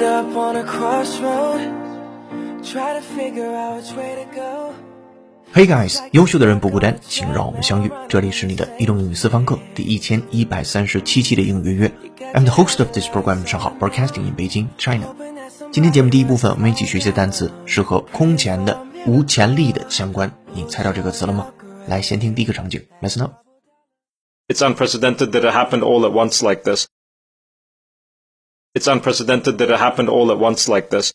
Ended up on a crossroad. Try to figure out which way to go. Hey guys，优秀的人不孤单，请让我们相遇。这里是你的移动英语私房课第一千一百三十七期的英语约约。I'm the host of this program，上海 Broadcasting in Beijing, China。今天节目第一部分，我们一起学习的单词是和空前的、无潜力的相关。你猜到这个词了吗？来，先听第一个场景，Let's know。 It's unprecedented that it happened all at once like this. It's unprecedented that it happened all at once like this.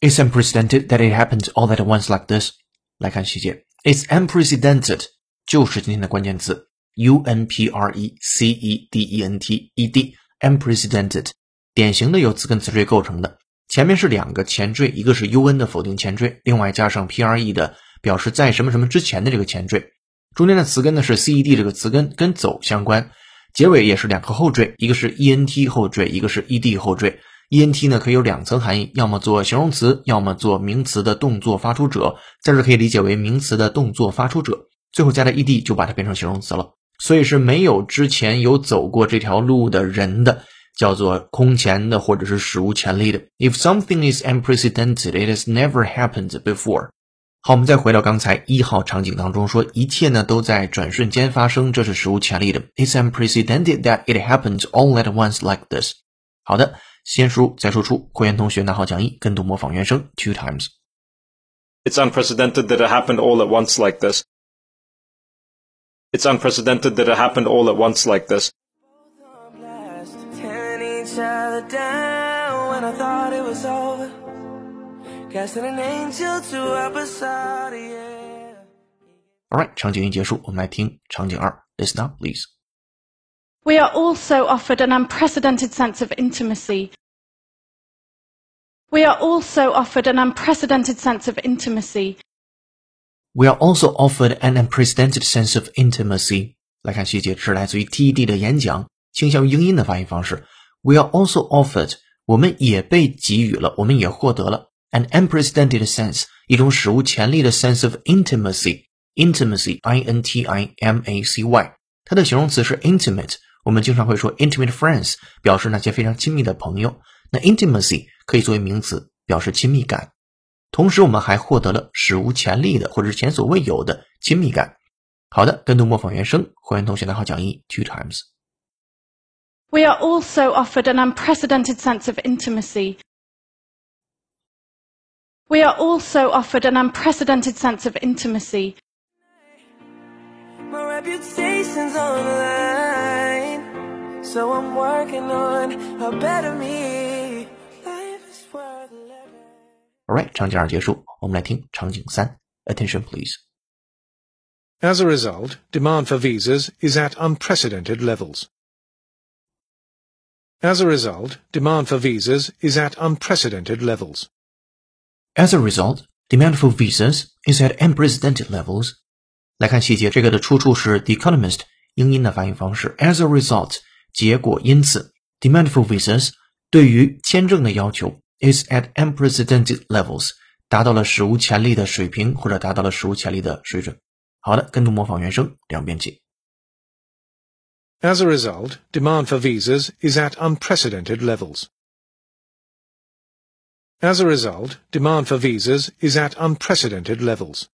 It's unprecedented that it happened all at once like this。来看细节，It's unprecedented 就是今天的关键词，U N P R E C E D E N T E D，unprecedented，典型的由词根词缀构成的，前面是两个前缀，一个是 U N 的否定前缀，另外加上 P R E 的表示在什么什么之前的这个前缀，中间的词根呢是 C E D 这个词根跟走相关，结尾也是两个后缀，一个是 E N T 后缀，一个是 E D 后缀。E N T 呢可以有两层含义，要么做形容词，要么做名词的动作发出者，在这可以理解为名词的动作发出者，最后加了 E D 就把它变成形容词了，所以是没有之前有走过这条路的人的，叫做空前的或者是史无前例的。If something is unprecedented, it has never happened before. 好，我们再回到刚才一号场景当中，说一切呢都在转瞬间发生，这是史无前例的。It's unprecedented that it happened all at once like this. 好的。先输入再输出，会员同学拿好讲义，跟读模仿原声 two times。 It's unprecedented that it happened all at once like this. It's unprecedented that it happened all at once like this. Casting an angel to our beside, yeah. Alright，场景一结束，我们来听场景二，Listen up, please. We are also offered an unprecedented sense of intimacy. We are also offered an unprecedented sense of intimacy. We are also offered an unprecedented sense of intimacy. 来看细节，这是来自于 TED 的演讲，倾向于英音的发音方式。We are also offered，我们也被给予了，我们也获得了 an unprecedented sense，一种史无前例的 sense of intimacy。Intimacy，I N T I M A C Y，它的形容词是 intimate。我们经常会说 intimate friends，表示那些非常亲密的朋友。那 intimacy 可以作为名词，表示亲密感。同时，我们还获得了史无前例的或者是前所未有的亲密感。好的，跟读模仿原声，会员同学拿好讲义 two times。 We are also offered an unprecedented sense of intimacy. We are also offered an unprecedented sense of intimacy. My reputation's on the line, so I'm working on a better me. Life is worth living. Alright，场景二结束，我们来听场景三。Attention please。 As a result, demand for visas is at unprecedented levels. As a result, demand for visas is at unprecedented levels. As a result, demand for visas is at unprecedented levels. 来看细节，这个的出处是 The Economist 英音的发音方式。As a result，结果因此，demand for visas 对于签证的要求 is at unprecedented levels，达到了史无前例的水平，或者达到了史无前例的水准。好的，跟读模仿原声两遍起。 As a result, demand for visas is at unprecedented levels. As a result, demand for visas is at unprecedented levels.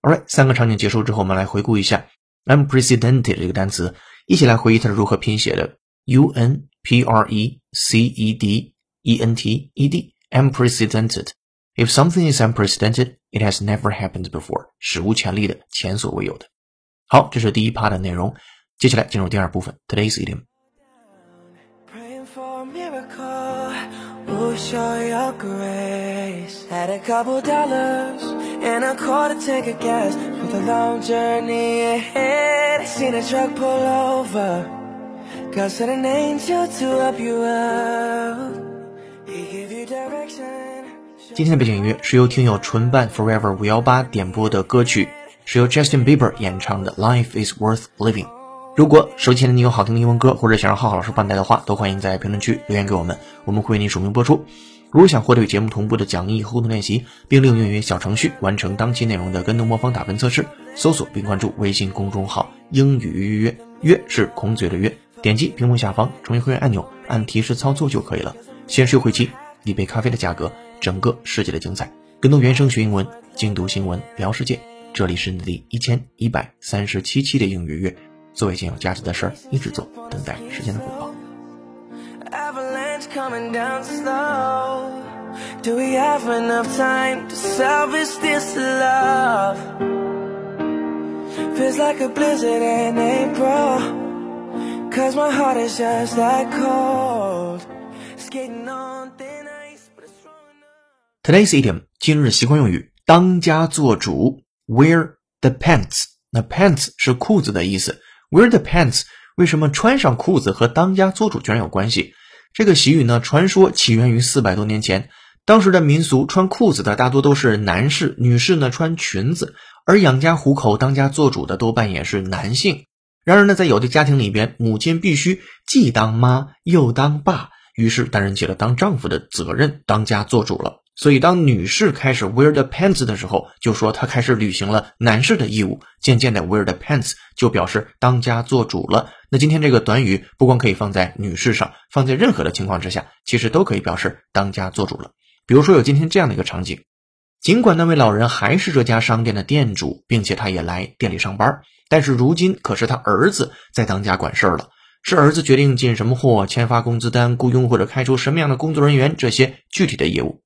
Alright，三个场景结束之后，我们来回顾一下 unprecedented 这个单词，一起来回忆它是如何拼写的。U N P R E C E D E N T E D unprecedented. If something is unprecedented, it has never happened before. 史无前例的，前所未有的。好，这是第一 part 的内容。接下来进入第二部分，Today's idiom。 will show your grace. Had a couple dollars and a call to take a guess for the long journey ahead. Seen a truck pull over, God sent an angel to help you out. He give you direction. 今天的背景音乐是由听友纯伴 Forever 五幺八点播的歌曲，是由 Justin Bieber 演唱的《Life Is Worth Living》。 如果手机前的你有好听的英文歌，或者想让浩浩老师帮带的话，都欢迎在评论区留言给我们，我们会为您署名播出。如果想获得与节目同步的讲义和互动练习，并利用英语小程序完成当期内容的跟读模仿打分测试，搜索并关注微信公众号“英语约约约”，是孔嘴的约，点击屏幕下方成为会员按钮，按提示操作就可以了。先是优惠期，一杯咖啡的价格，整个世界的精彩。更多原声学英文，精读新闻聊世界。这里是第一千一百三十七期的英语约，做一件有价值的事儿，一直做，等待时间的回报。 Avalanche coming down slow. Do we have enough time to salvage this love? Feels like a blizzard in April. Cause my heart is just that cold. Skating on thin ice, but it's strong enough. Today's idiom 今日习惯用语，当家做主，wear the pants。那 pants 是裤子的意思 ，wear the pants 为什么穿上裤子和当家做主居然有关系？这个习语呢，传说起源于四百多年前。当时的民俗，穿裤子的大多都是男士，女士呢穿裙子，而养家糊口、当家做主的多半也是男性。然而呢，在有的家庭里边，母亲必须既当妈又当爸，于是担任起了当丈夫的责任，当家做主了。所以，当女士开始 wear the pants 的时候，就说她开始履行了男士的义务。渐渐的，wear the pants 就表示当家做主了。那今天这个短语不光可以放在女士上，放在任何的情况之下，其实都可以表示当家做主了。比如说，有今天这样的一个场景：尽管那位老人还是这家商店的店主，并且他也来店里上班，但是如今可是他儿子在当家管事儿了。是儿子决定进什么货、签发工资单、雇佣或者开除什么样的工作人员这些具体的业务。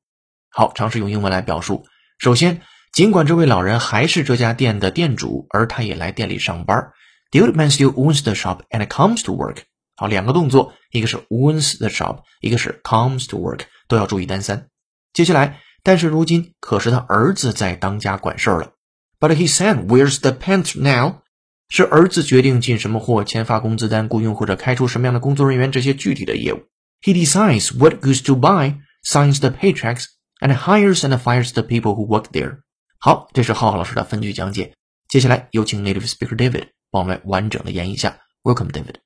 好，尝试用英文来表述。首先，尽管这位老人还是这家店的店主，而他也来店里上班。The old man still owns the shop and comes to work。好，两个动作，一个是 owns the shop，一个是 comes to work，都要注意单三。接下来，但是如今可是他儿子在当家管事儿了。But he said, "Where's the pant now?" 是儿子决定进什么货、签发工资单、雇佣或者开除什么样的工作人员这些具体的业务。He decides what goods to buy, signs the paychecks, and hires and fires the people who work there. 好，这是浩浩老师的分句讲解。接下来有请 native speaker David 帮我们完整的演绎一下。Welcome, David.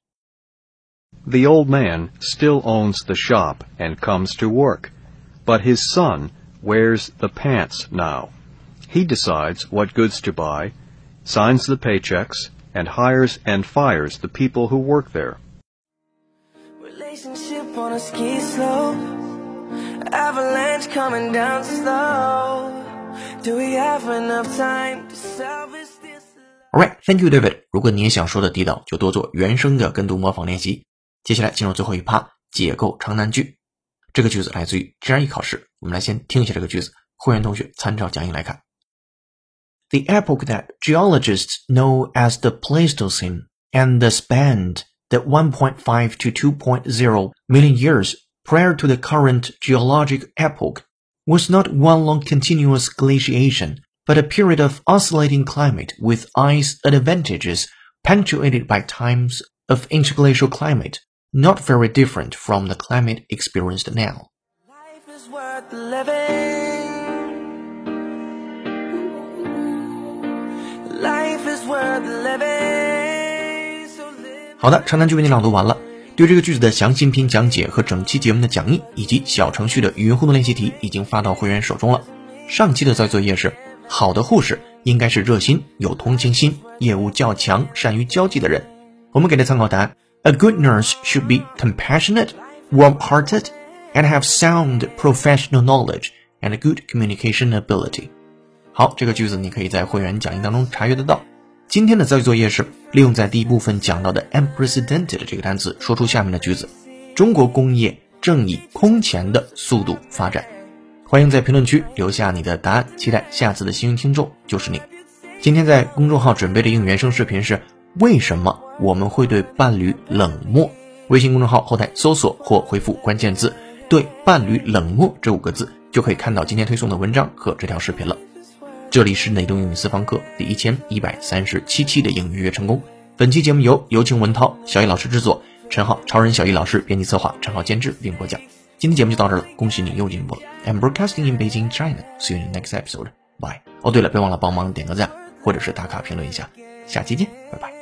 The old man still owns the shop and comes to work, but his son wears the pants now. He decides what goods to buy, signs the paychecks, and hires and fires the people who work there. Relationship on a ski slope. Avalanche coming down slow. Do we have enough time to salvage this? Alright, thank you, David. 如果你也想说的地道，就多做原声的跟读模仿练习。接下来进入最后一趴，解构长难句。这个句子来自于 GRE 考试，我们来先听一下这个句子，会员同学参照讲义来看。The epoch that geologists know as the Pleistocene and the span that 1.5 to 2.0 million years prior to the current geologic epoch was not one long continuous glaciation, but a period of oscillating climate with ice advantages punctuated by times of interglacial climate, not very different from the climate experienced now. 好的，长难句为你朗读完了。对这个句子的详细音讲解和整期节目的讲义以及小程序的语音互动练习题已经发到会员手中了。上期的在作业是：好的护士应该是热心、有同情心、业务较强、善于交际的人。我们给的参考答案：A good nurse should be compassionate, warm-hearted, and have sound professional knowledge and good communication ability. 好，这个句子你可以在会员讲义当中查阅得到。今天的造句作业是利用在第一部分讲到的 unprecedented 这个单词，说出下面的句子：中国工业正以空前的速度发展。欢迎在评论区留下你的答案，期待下次的幸运听众就是你。今天在公众号准备的应原声视频是为什么我们会对伴侣冷漠？微信公众号后台搜索或回复关键字“对伴侣冷漠”这五个字，就可以看到今天推送的文章和这条视频了。这里是内东英语私房课第一千一百三十七期的英语约成功。本期节目由有请文涛、小易老师制作，陈浩、超人小易老师编辑策划，陈浩监制并播讲。今天节目就到这了，恭喜你又进步了。I'm broadcasting in Beijing, China. See you in next episode. Bye. 哦，对了，别忘了帮忙点个赞，或者是打卡评论一下。下期见，拜拜。